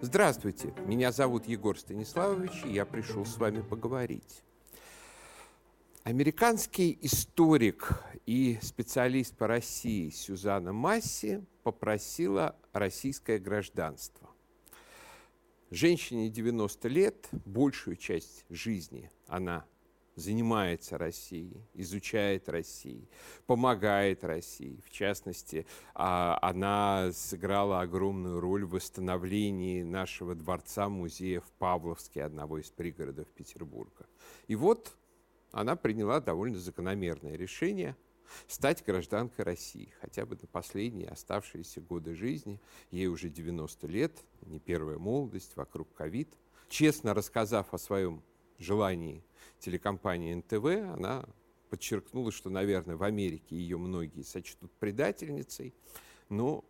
Здравствуйте, меня зовут Егор Станиславович, и я пришел с вами поговорить. Американский историк и специалист по России Сюзанна Масси попросила российское гражданство. Женщине 90 лет, большую часть жизни она занимается Россией, изучает Россию, помогает России. В частности, а, она сыграла огромную роль в восстановлении нашего дворца-музея в Павловске, одного из пригородов Петербурга. И вот она приняла довольно закономерное решение стать гражданкой России, хотя бы на последние оставшиеся годы жизни. Ей уже 90 лет, не первая молодость, вокруг ковид. Честно рассказав о своем желании телекомпании НТВ, она подчеркнула, что, наверное, в Америке ее многие сочтут предательницей, но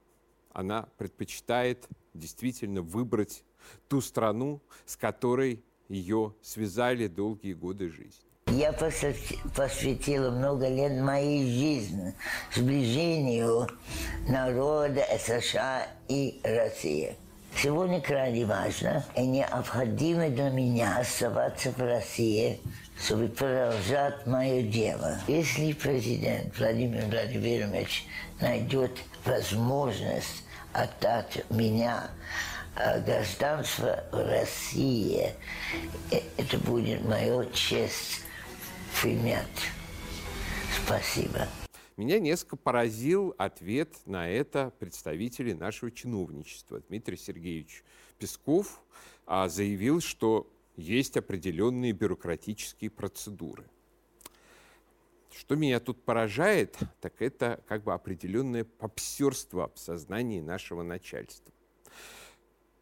она предпочитает действительно выбрать ту страну, с которой ее связали долгие годы жизни. Я посвятила много лет моей жизни сближению народа США и России. Сегодня крайне важно и необходимо для меня оставаться в России, чтобы продолжать мое дело. Если президент Владимир Владимирович найдет возможность отдать меня э, гражданство России, э, это будет моя честь принять. Спасибо. Меня несколько поразил ответ на это представителей нашего чиновничества. Дмитрий Сергеевич Песков а, заявил, что есть определенные бюрократические процедуры. Что меня тут поражает, так это как бы определенное попсерство в сознании нашего начальства.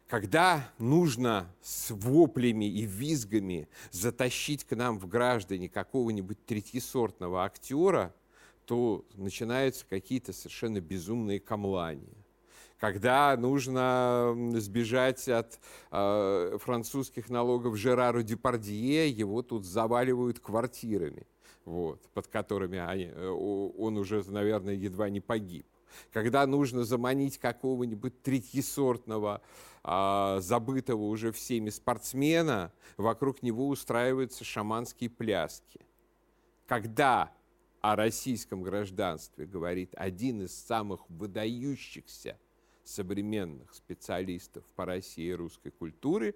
Когда нужно с воплями и визгами затащить к нам в граждане какого-нибудь третьесортного актера – то начинаются какие-то совершенно безумные камлания. Когда нужно сбежать от э, французских налогов Жерару Депардье, его тут заваливают квартирами, вот, под которыми они, э, он уже, наверное, едва не погиб. Когда нужно заманить какого-нибудь третьесортного, э, забытого уже всеми спортсмена, вокруг него устраиваются шаманские пляски. Когда о российском гражданстве говорит один из самых выдающихся современных специалистов по России и русской культуре,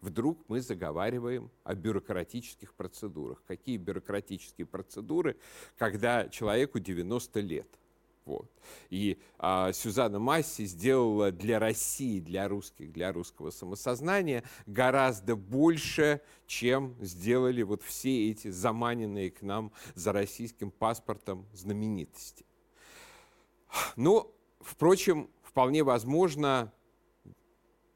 вдруг мы заговариваем о бюрократических процедурах. Какие бюрократические процедуры, когда человеку 90 лет – вот. И а, Сюзанна Масси сделала для России, для русских, для русского самосознания гораздо больше, чем сделали вот все эти заманенные к нам за российским паспортом знаменитости. Ну, впрочем, вполне возможно,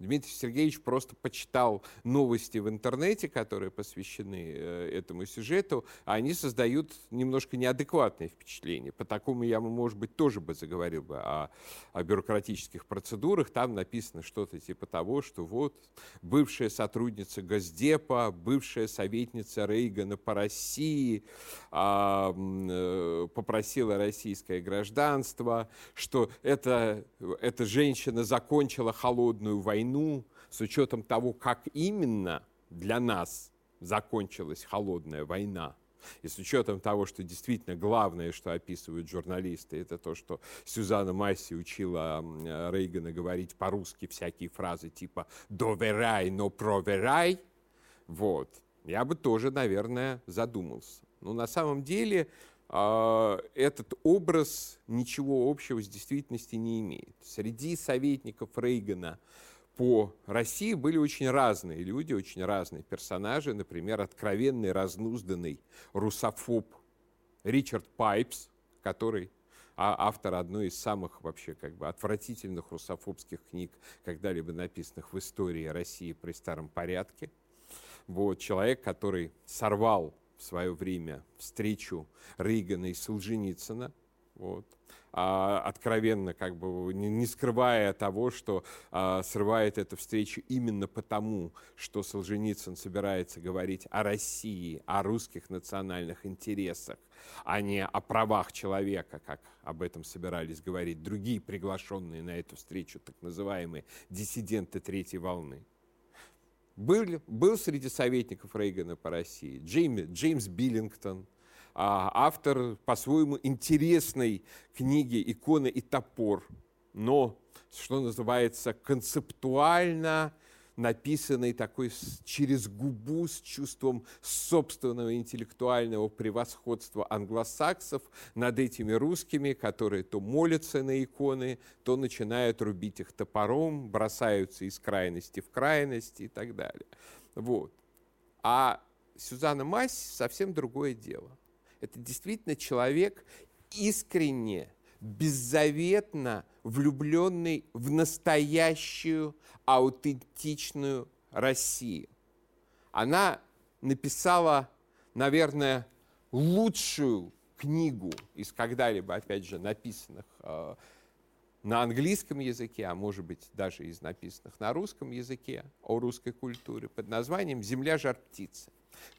Дмитрий Сергеевич просто почитал новости в интернете, которые посвящены э, этому сюжету, а они создают немножко неадекватное впечатление. По такому я, может быть, тоже бы заговорил бы о, о бюрократических процедурах. Там написано что-то типа того, что вот бывшая сотрудница Госдепа, бывшая советница Рейгана по России а, э, попросила российское гражданство, что эта, эта женщина закончила холодную войну, войну, с учетом того, как именно для нас закончилась холодная война, и с учетом того, что действительно главное, что описывают журналисты, это то, что Сюзанна Масси учила Рейгана говорить по-русски всякие фразы типа «доверяй, но проверяй», вот, я бы тоже, наверное, задумался. Но на самом деле э, этот образ ничего общего с действительностью не имеет. Среди советников Рейгана по России были очень разные люди, очень разные персонажи. Например, откровенный, разнузданный русофоб Ричард Пайпс, который а, автор одной из самых вообще как бы отвратительных русофобских книг, когда-либо написанных в истории России при старом порядке. Вот, человек, который сорвал в свое время встречу Рейгана и Солженицына. Вот. А, откровенно, как бы не, скрывая того, что а, срывает эту встречу именно потому, что Солженицын собирается говорить о России, о русских национальных интересах, а не о правах человека, как об этом собирались говорить другие приглашенные на эту встречу, так называемые диссиденты третьей волны. Был, был среди советников Рейгана по России Джеймс, Джеймс Биллингтон – автор по-своему интересной книги «Икона и топор», но, что называется, концептуально написанный такой через губу с чувством собственного интеллектуального превосходства англосаксов над этими русскими, которые то молятся на иконы, то начинают рубить их топором, бросаются из крайности в крайность и так далее. Вот. А Сюзанна Масс совсем другое дело. Это действительно человек искренне, беззаветно влюбленный в настоящую, аутентичную Россию. Она написала, наверное, лучшую книгу из когда-либо, опять же, написанных э, на английском языке, а может быть даже из написанных на русском языке о русской культуре под названием «Земля жар птицы.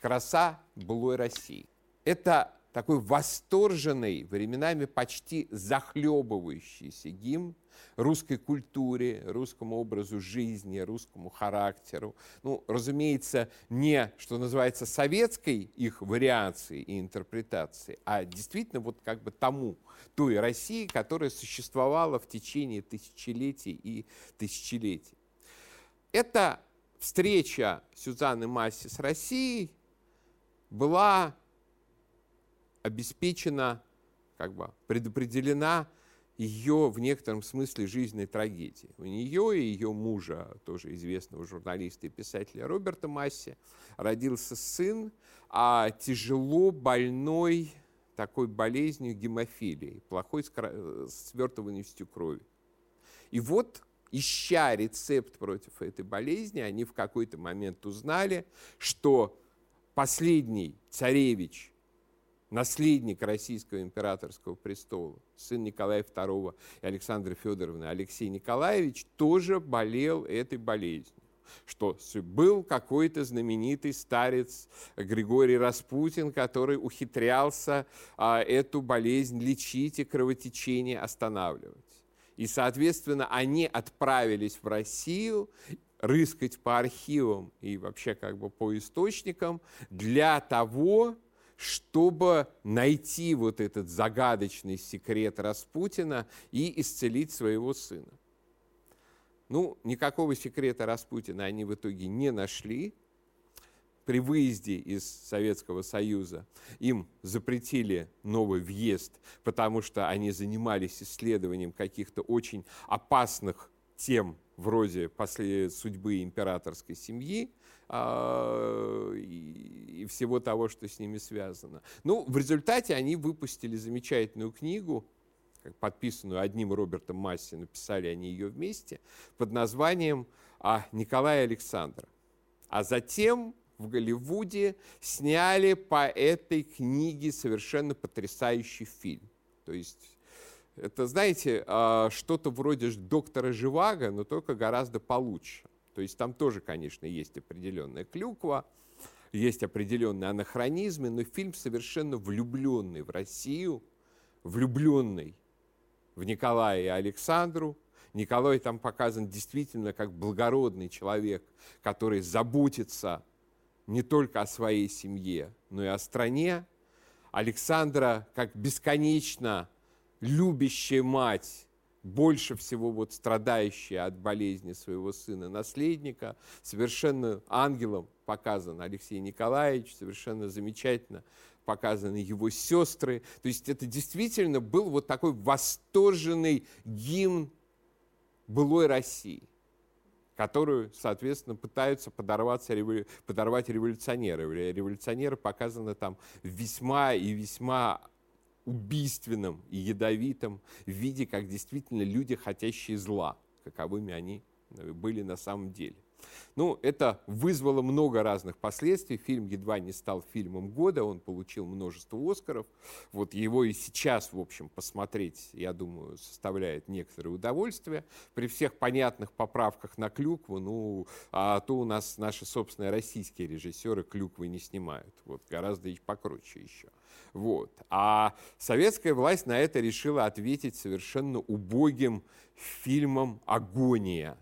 Краса былой России» это такой восторженный, временами почти захлебывающийся гимн русской культуре, русскому образу жизни, русскому характеру. Ну, разумеется, не, что называется, советской их вариации и интерпретации, а действительно вот как бы тому, той России, которая существовала в течение тысячелетий и тысячелетий. Эта встреча Сюзанны Масси с Россией была обеспечена, как бы предопределена ее в некотором смысле жизненной трагедии. У нее и ее мужа, тоже известного журналиста и писателя Роберта Масси, родился сын, а тяжело больной такой болезнью гемофилии, плохой свертываемостью крови. И вот, ища рецепт против этой болезни, они в какой-то момент узнали, что последний царевич наследник российского императорского престола, сын Николая II и Александры Федоровны, Алексей Николаевич, тоже болел этой болезнью что был какой-то знаменитый старец Григорий Распутин, который ухитрялся а, эту болезнь лечить и кровотечение останавливать. И, соответственно, они отправились в Россию рыскать по архивам и вообще как бы по источникам для того, чтобы найти вот этот загадочный секрет Распутина и исцелить своего сына. Ну, никакого секрета Распутина они в итоге не нашли. При выезде из Советского Союза им запретили новый въезд, потому что они занимались исследованием каких-то очень опасных тем вроде после судьбы императорской семьи а, и, всего того, что с ними связано. Ну, в результате они выпустили замечательную книгу, подписанную одним Робертом Масси, написали они ее вместе, под названием а, «Николай Александра». А затем в Голливуде сняли по этой книге совершенно потрясающий фильм. То есть это, знаете, а, что-то вроде доктора Живаго, но только гораздо получше. То есть там тоже, конечно, есть определенная клюква, есть определенные анахронизмы, но фильм совершенно влюбленный в Россию, влюбленный в Николая и Александру. Николай там показан действительно как благородный человек, который заботится не только о своей семье, но и о стране. Александра как бесконечно любящая мать, больше всего вот страдающая от болезни своего сына-наследника, совершенно ангелом показан Алексей Николаевич, совершенно замечательно показаны его сестры. То есть это действительно был вот такой восторженный гимн былой России, которую, соответственно, пытаются подорваться, подорвать революционеры. Революционеры показаны там весьма и весьма убийственном и ядовитом виде, как действительно люди, хотящие зла, каковыми они э, были на самом деле. Ну, это вызвало много разных последствий. Фильм едва не стал фильмом года, он получил множество Оскаров. Вот его и сейчас, в общем, посмотреть, я думаю, составляет некоторое удовольствие. При всех понятных поправках на клюкву, ну, а то у нас наши собственные российские режиссеры клюквы не снимают. Вот, гораздо покруче еще. Вот. А советская власть на это решила ответить совершенно убогим фильмом «Агония»,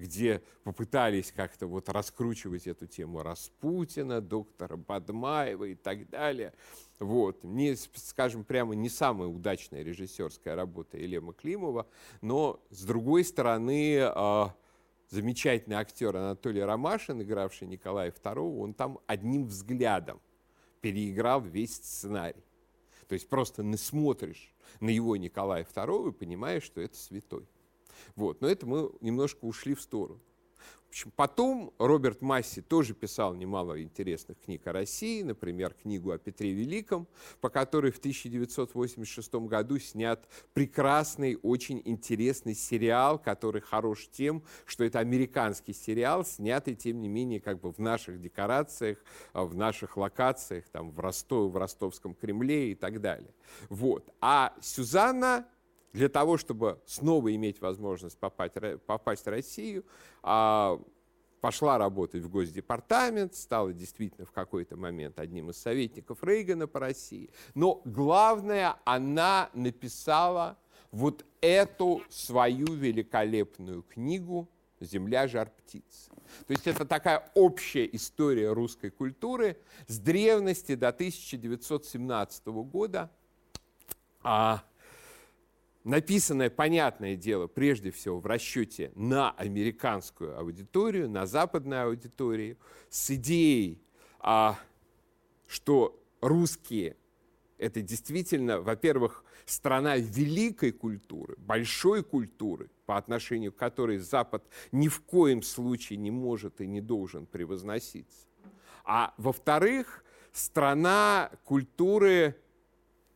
где попытались как-то вот раскручивать эту тему Распутина, доктора Бадмаева и так далее. Вот. Не, скажем прямо, не самая удачная режиссерская работа Елема Климова, но, с другой стороны, э, замечательный актер Анатолий Ромашин, игравший Николая II, он там одним взглядом переиграл весь сценарий. То есть просто не смотришь на его Николая II и понимаешь, что это святой. Вот. Но это мы немножко ушли в сторону. Потом Роберт Масси тоже писал немало интересных книг о России, например, книгу о Петре Великом, по которой в 1986 году снят прекрасный, очень интересный сериал, который хорош тем, что это американский сериал, снятый, тем не менее, как бы в наших декорациях, а, в наших локациях, там, в, Ростов, в Ростовском Кремле и так далее. Вот. А Сюзанна для того, чтобы снова иметь возможность попасть, попасть в Россию, а, пошла работать в Госдепартамент, стала действительно в какой-то момент одним из советников Рейгана по России. Но главное, она написала вот эту свою великолепную книгу «Земля жар птиц». То есть это такая общая история русской культуры с древности до 1917 года. А написанное, понятное дело, прежде всего в расчете на американскую аудиторию, на западную аудиторию, с идеей, а, что русские – это действительно, во-первых, страна великой культуры, большой культуры, по отношению к которой Запад ни в коем случае не может и не должен превозноситься. А во-вторых, страна культуры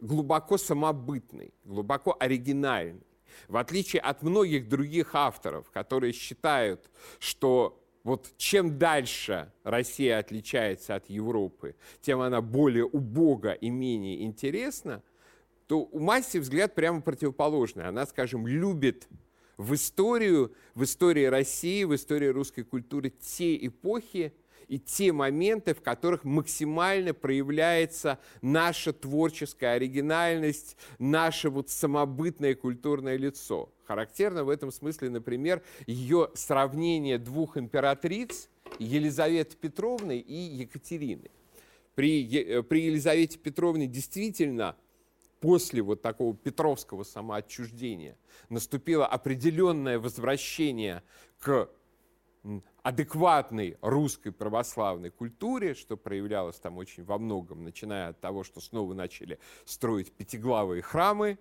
глубоко самобытный, глубоко оригинальный. В отличие от многих других авторов, которые считают, что вот чем дальше Россия отличается от Европы, тем она более убога и менее интересна, то у Масси взгляд прямо противоположный. Она, скажем, любит в историю, в истории России, в истории русской культуры те эпохи, и те моменты, в которых максимально проявляется наша творческая оригинальность, наше вот самобытное культурное лицо. Характерно в этом смысле, например, ее сравнение двух императриц, Елизаветы Петровны и Екатерины. При, э, при Елизавете Петровне действительно после вот такого петровского самоотчуждения наступило определенное возвращение к адекватной русской православной культуре, что проявлялось там очень во многом, начиная от того, что снова начали строить пятиглавые храмы,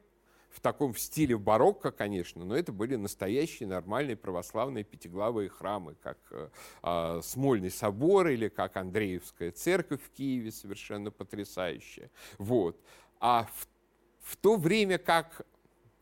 в таком в стиле барокко, конечно, но это были настоящие нормальные православные пятиглавые храмы, как э, Смольный собор или как Андреевская церковь в Киеве, совершенно потрясающая. Вот. А в, в то время как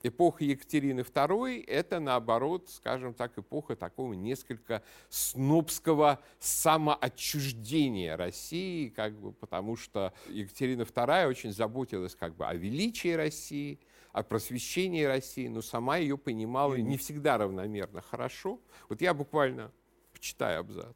эпоха Екатерины II – это, наоборот, скажем так, эпоха такого несколько снобского самоотчуждения России, как бы, потому что Екатерина II очень заботилась как бы, о величии России, о просвещении России, но сама ее понимала не всегда равномерно хорошо. Вот я буквально почитаю абзац.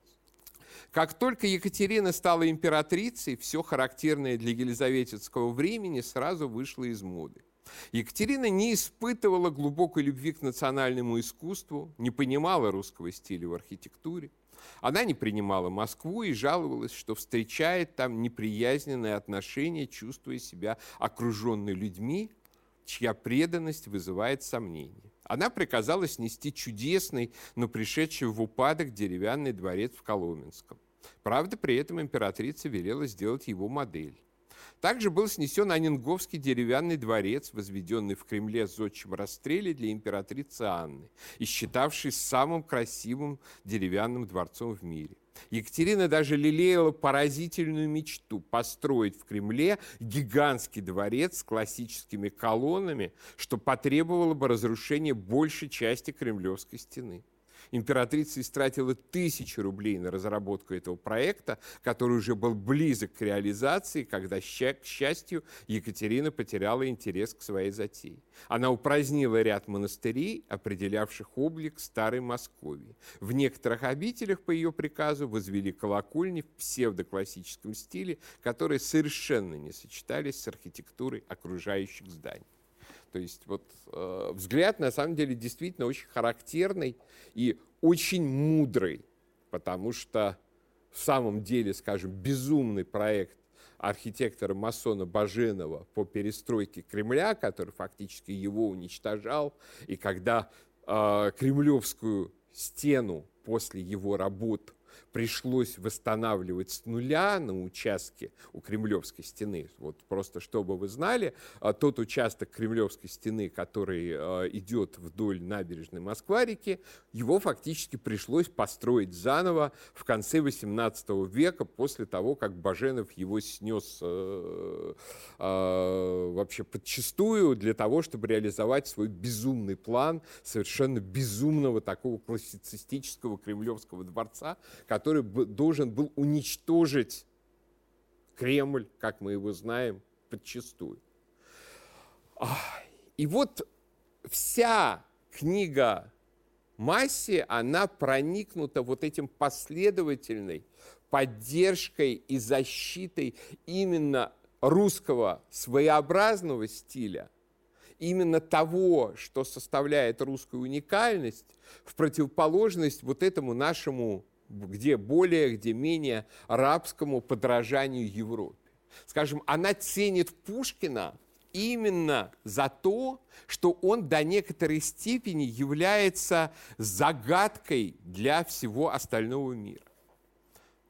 Как только Екатерина стала императрицей, все характерное для елизаветинского времени сразу вышло из моды. Екатерина не испытывала глубокой любви к национальному искусству, не понимала русского стиля в архитектуре. Она не принимала Москву и жаловалась, что встречает там неприязненное отношение, чувствуя себя окруженной людьми, чья преданность вызывает сомнения. Она приказала снести чудесный, но пришедший в упадок деревянный дворец в Коломенском. Правда, при этом императрица велела сделать его модель. Также был снесен Анинговский деревянный дворец, возведенный в Кремле зодчим расстреле для императрицы Анны и считавший самым красивым деревянным дворцом в мире. Екатерина даже лелеяла поразительную мечту построить в Кремле гигантский дворец с классическими колоннами, что потребовало бы разрушения большей части Кремлевской стены. Императрица истратила тысячи рублей на разработку этого проекта, который уже был близок к реализации, когда, к счастью, Екатерина потеряла интерес к своей затее. Она упразднила ряд монастырей, определявших облик старой Московии. В некоторых обителях по ее приказу возвели колокольни в псевдоклассическом стиле, которые совершенно не сочетались с архитектурой окружающих зданий. То есть вот э, взгляд на самом деле действительно очень характерный и очень мудрый, потому что в самом деле, скажем, безумный проект архитектора-масона Баженова по перестройке Кремля, который фактически его уничтожал, и когда э, кремлевскую стену после его работ пришлось восстанавливать с нуля на участке у Кремлевской стены. Вот просто чтобы вы знали, а, тот участок Кремлевской стены, который а, идет вдоль набережной Москва-реки, его фактически пришлось построить заново в конце XVIII века, после того, как Баженов его снес э, э, вообще подчистую для того, чтобы реализовать свой безумный план совершенно безумного такого классицистического кремлевского дворца, который должен был уничтожить Кремль, как мы его знаем, подчастую. И вот вся книга Масси, она проникнута вот этим последовательной поддержкой и защитой именно русского своеобразного стиля, именно того, что составляет русскую уникальность, в противоположность вот этому нашему где более, где менее арабскому подражанию Европе. Скажем, она ценит Пушкина именно за то, что он до некоторой степени является загадкой для всего остального мира.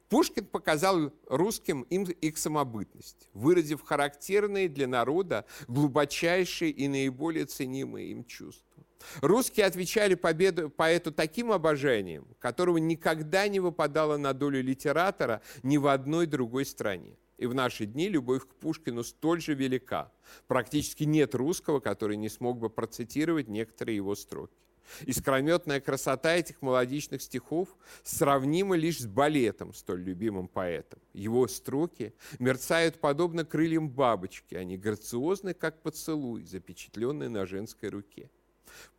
Пушкин показал русским им их самобытность, выразив характерные для народа глубочайшие и наиболее ценимые им чувства. Русские отвечали победу поэту таким обожанием, которого никогда не выпадало на долю литератора ни в одной другой стране. И в наши дни любовь к Пушкину столь же велика. Практически нет русского, который не смог бы процитировать некоторые его строки. Искрометная красота этих молодичных стихов сравнима лишь с балетом, столь любимым поэтом. Его строки мерцают подобно крыльям бабочки, они грациозны, как поцелуй, запечатленный на женской руке.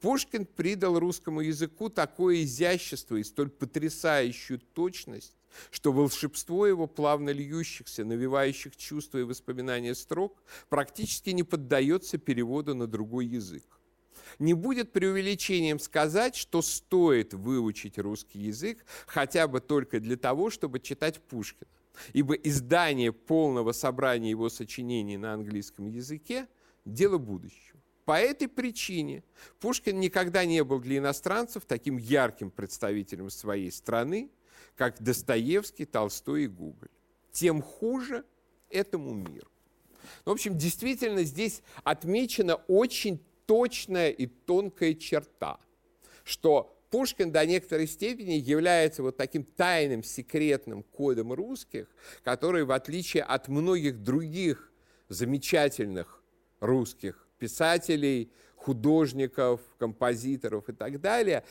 Пушкин придал русскому языку такое изящество и столь потрясающую точность, что волшебство его плавно льющихся, навевающих чувства и воспоминания строк практически не поддается переводу на другой язык. Не будет преувеличением сказать, что стоит выучить русский язык хотя бы только для того, чтобы читать Пушкина. Ибо издание полного собрания его сочинений на английском языке – дело будущего. По этой причине Пушкин никогда не был для иностранцев таким ярким представителем своей страны, как Достоевский, Толстой и Гоголь. Тем хуже этому миру. В общем, действительно здесь отмечена очень точная и тонкая черта, что Пушкин до некоторой степени является вот таким тайным секретным кодом русских, который, в отличие от многих других замечательных русских писателей, художников, композиторов и так далее,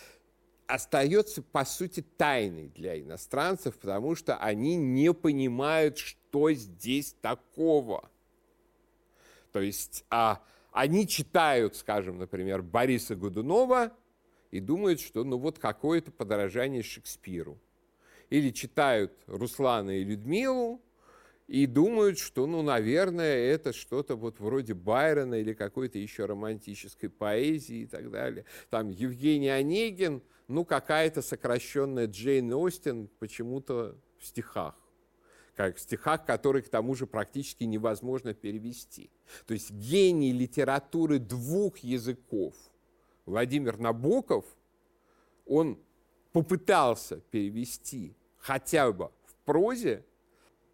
остается, по сути, тайной для иностранцев, потому что они не понимают, что здесь такого. То есть а, они читают, скажем, например, Бориса Годунова и думают, что ну вот какое-то подражание Шекспиру. Или читают Руслана и Людмилу и думают, что, ну, наверное, это что-то вот вроде Байрона или какой-то еще романтической поэзии и так далее. Там Евгений Онегин, ну, какая-то сокращенная Джейн Остин почему-то в стихах как в стихах, которые к тому же практически невозможно перевести. То есть гений литературы двух языков Владимир Набоков, он попытался перевести хотя бы в прозе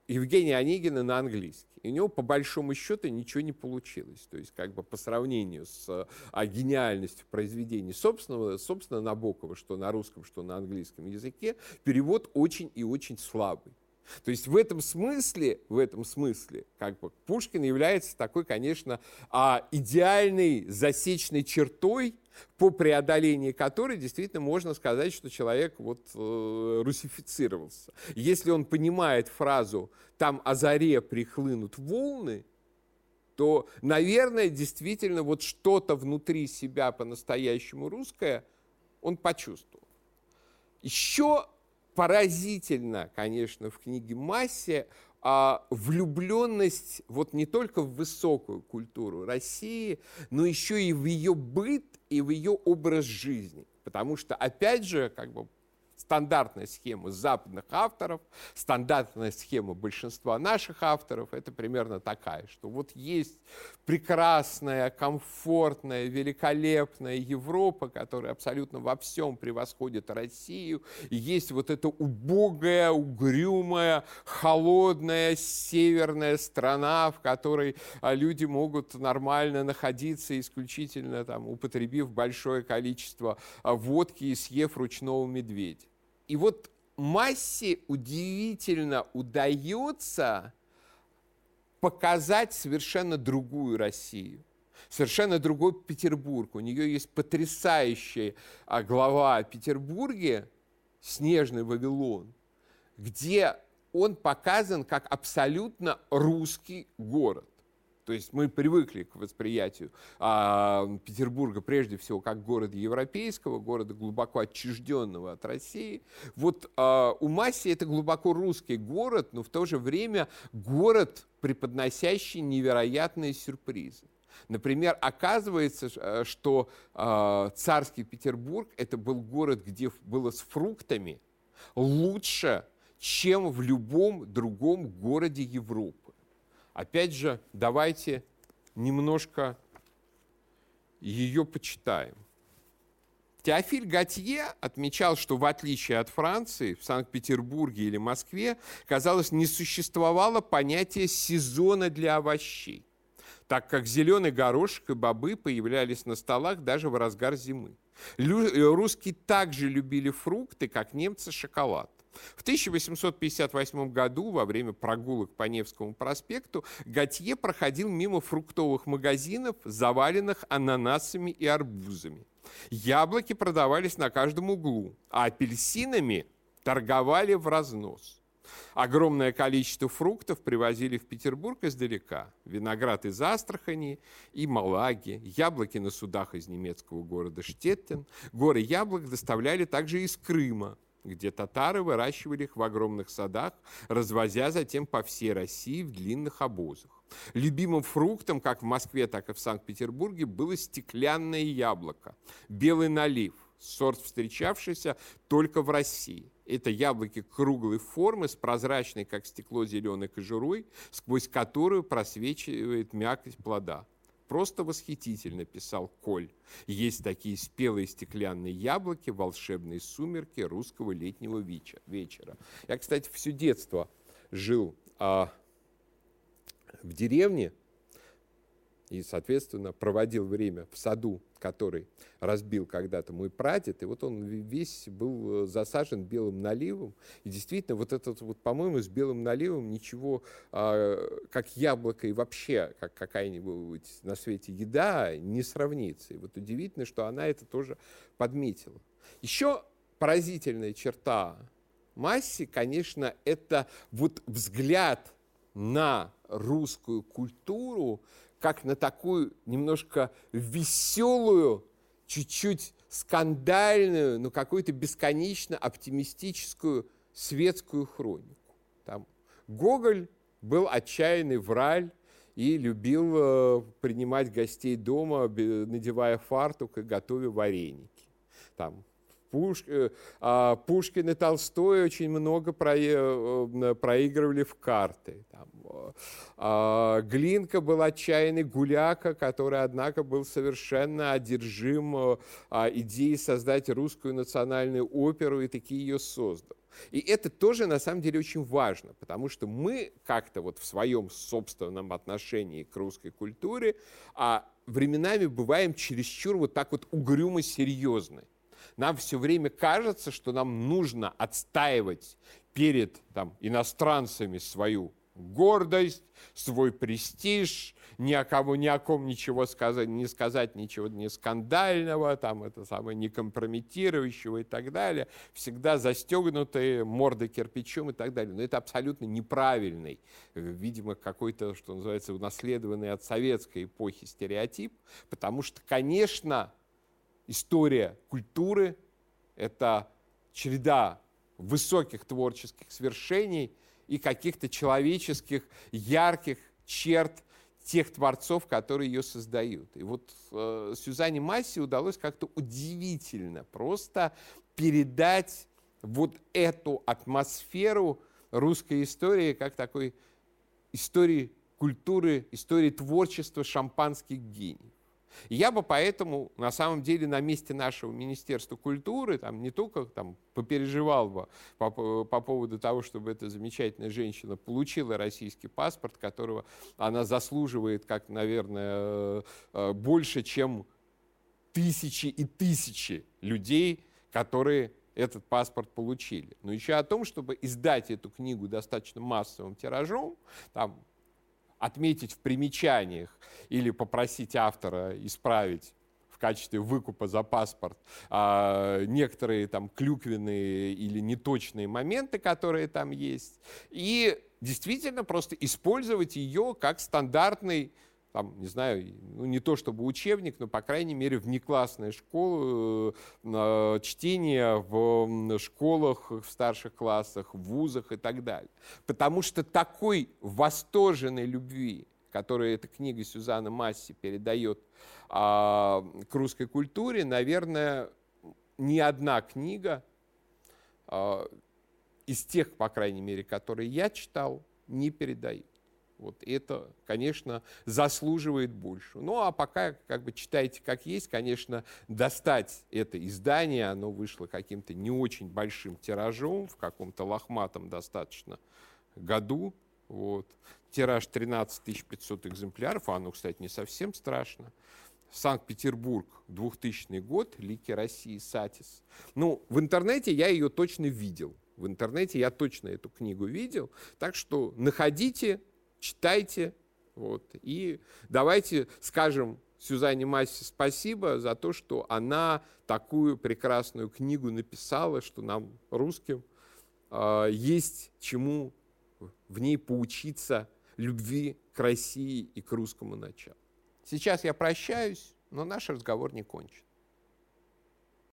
Евгения Онегина на английский. И у него, по большому счету, ничего не получилось. То есть, как бы по сравнению с а, гениальностью произведений собственного, собственно, Набокова, что на русском, что на английском языке, перевод очень и очень слабый. То есть в этом смысле, в этом смысле, как бы Пушкин является такой, конечно, а, идеальной засечной чертой, по преодолении которой действительно можно сказать, что человек вот э, русифицировался. Если он понимает фразу «там о заре прихлынут волны», то, наверное, действительно вот что-то внутри себя по-настоящему русское он почувствовал. Еще поразительно, конечно, в книге «Массе» а, влюбленность вот не только в высокую культуру России, но еще и в ее быт и в ее образ жизни. Потому что, опять же, как бы стандартная схема западных авторов, стандартная схема большинства наших авторов, это примерно такая, что вот есть прекрасная, комфортная, великолепная Европа, которая абсолютно во всем превосходит Россию, и есть вот эта убогая, угрюмая, холодная северная страна, в которой а, люди могут нормально находиться, исключительно там, употребив большое количество а, водки и съев ручного медведя. И вот массе удивительно удается показать совершенно другую Россию, совершенно другой Петербург. У нее есть потрясающая а, глава о Петербурге «Снежный Вавилон», где он показан как абсолютно русский город. То есть мы привыкли к восприятию а, Петербурга прежде всего как города европейского, города глубоко отчужденного от России. Вот а, у Масси это глубоко русский город, но в то же время город, преподносящий невероятные сюрпризы. Например, оказывается, э, что э, царский Петербург это был город, где было с фруктами лучше, чем в любом другом городе Европы. Опять же, давайте немножко ее почитаем. Теофиль Готье отмечал, что в отличие от Франции, в Санкт-Петербурге или Москве, казалось, не существовало понятия сезона для овощей, так как зеленый горошек и бобы появлялись на столах даже в разгар зимы. Русские также любили фрукты, как немцы шоколад. В 1858 году во время прогулок по Невскому проспекту Готье проходил мимо фруктовых магазинов, заваленных ананасами и арбузами. Яблоки продавались на каждом углу, а апельсинами торговали в разнос. Огромное количество фруктов привозили в Петербург издалека. Виноград из Астрахани и Малаги, яблоки на судах из немецкого города Штеттен. Горы яблок доставляли также из Крыма, где татары выращивали их в огромных садах, развозя затем по всей России в длинных обозах. Любимым фруктом, как в Москве, так и в Санкт-Петербурге, было стеклянное яблоко, белый налив, сорт, встречавшийся только в России. Это яблоки круглой формы с прозрачной, как стекло, зеленой кожурой, сквозь которую просвечивает мякоть плода. Просто восхитительно, писал Коль. Есть такие спелые стеклянные яблоки, волшебные сумерки русского летнего вечера. Я, кстати, все детство жил а, в деревне, и, соответственно, проводил время в саду, который разбил когда-то мой прадед, и вот он весь был э, засажен белым наливом, и действительно, вот этот, вот, по-моему, с белым наливом ничего, а, как яблоко и вообще, как какая-нибудь на свете еда, не сравнится. И вот удивительно, что она это тоже подметила. Еще поразительная черта Масси, конечно, это вот взгляд на русскую культуру как на такую немножко веселую, чуть-чуть скандальную, но какую-то бесконечно оптимистическую светскую хронику. Там Гоголь был отчаянный враль и любил э, принимать гостей дома, надевая фартук и готовя вареники. Там Пуш, э, а, Пушкин и Толстой очень много про, э, проигрывали в карты. Там, а, Глинка был отчаянный гуляка, который, однако, был совершенно одержим а, идеей создать русскую национальную оперу и таки ее создал. И это тоже, на самом деле, очень важно, потому что мы как-то вот в своем собственном отношении к русской культуре а временами бываем чересчур вот так вот угрюмо серьезны. Нам все время кажется, что нам нужно отстаивать перед там, иностранцами свою гордость, свой престиж, ни о кого, ни о ком ничего сказать, не сказать ничего не скандального, там это самое не компрометирующего и так далее, всегда застегнутые, морды кирпичом и так далее. Но это абсолютно неправильный, видимо, какой-то, что называется, унаследованный от советской эпохи стереотип, потому что, конечно, история культуры – это череда высоких творческих свершений и каких-то человеческих ярких черт тех творцов, которые ее создают. И вот э, Сюзанне Масси удалось как-то удивительно просто передать вот эту атмосферу русской истории как такой истории культуры, истории творчества шампанских гений. Я бы поэтому, на самом деле, на месте нашего Министерства культуры, там, не только там, попереживал бы по, по поводу того, чтобы эта замечательная женщина получила российский паспорт, которого она заслуживает, как, наверное, э, э, больше, чем тысячи и тысячи людей, которые этот паспорт получили. Но еще о том, чтобы издать эту книгу достаточно массовым тиражом, там отметить в примечаниях или попросить автора исправить в качестве выкупа за паспорт а, некоторые там клюквенные или неточные моменты, которые там есть, и действительно просто использовать ее как стандартный там, не знаю, ну, не то чтобы учебник, но, по крайней мере, внеклассная школа, э, чтение в школах, в старших классах, в вузах и так далее. Потому что такой восторженной любви, которую эта книга Сюзанна Масси передает а, к русской культуре, наверное, ни одна книга а, из тех, по крайней мере, которые я читал, не передает. Вот это, конечно, заслуживает больше. Ну, а пока как бы читайте как есть, конечно, достать это издание, оно вышло каким-то не очень большим тиражом, в каком-то лохматом достаточно году. Вот. Тираж 13 500 экземпляров, а оно, кстати, не совсем страшно. Санкт-Петербург, 2000 год, Лики России, Сатис. Ну, в интернете я ее точно видел. В интернете я точно эту книгу видел. Так что находите, читайте. Вот, и давайте скажем Сюзанне Массе спасибо за то, что она такую прекрасную книгу написала, что нам, русским, э, есть чему в ней поучиться любви к России и к русскому началу. Сейчас я прощаюсь, но наш разговор не кончен.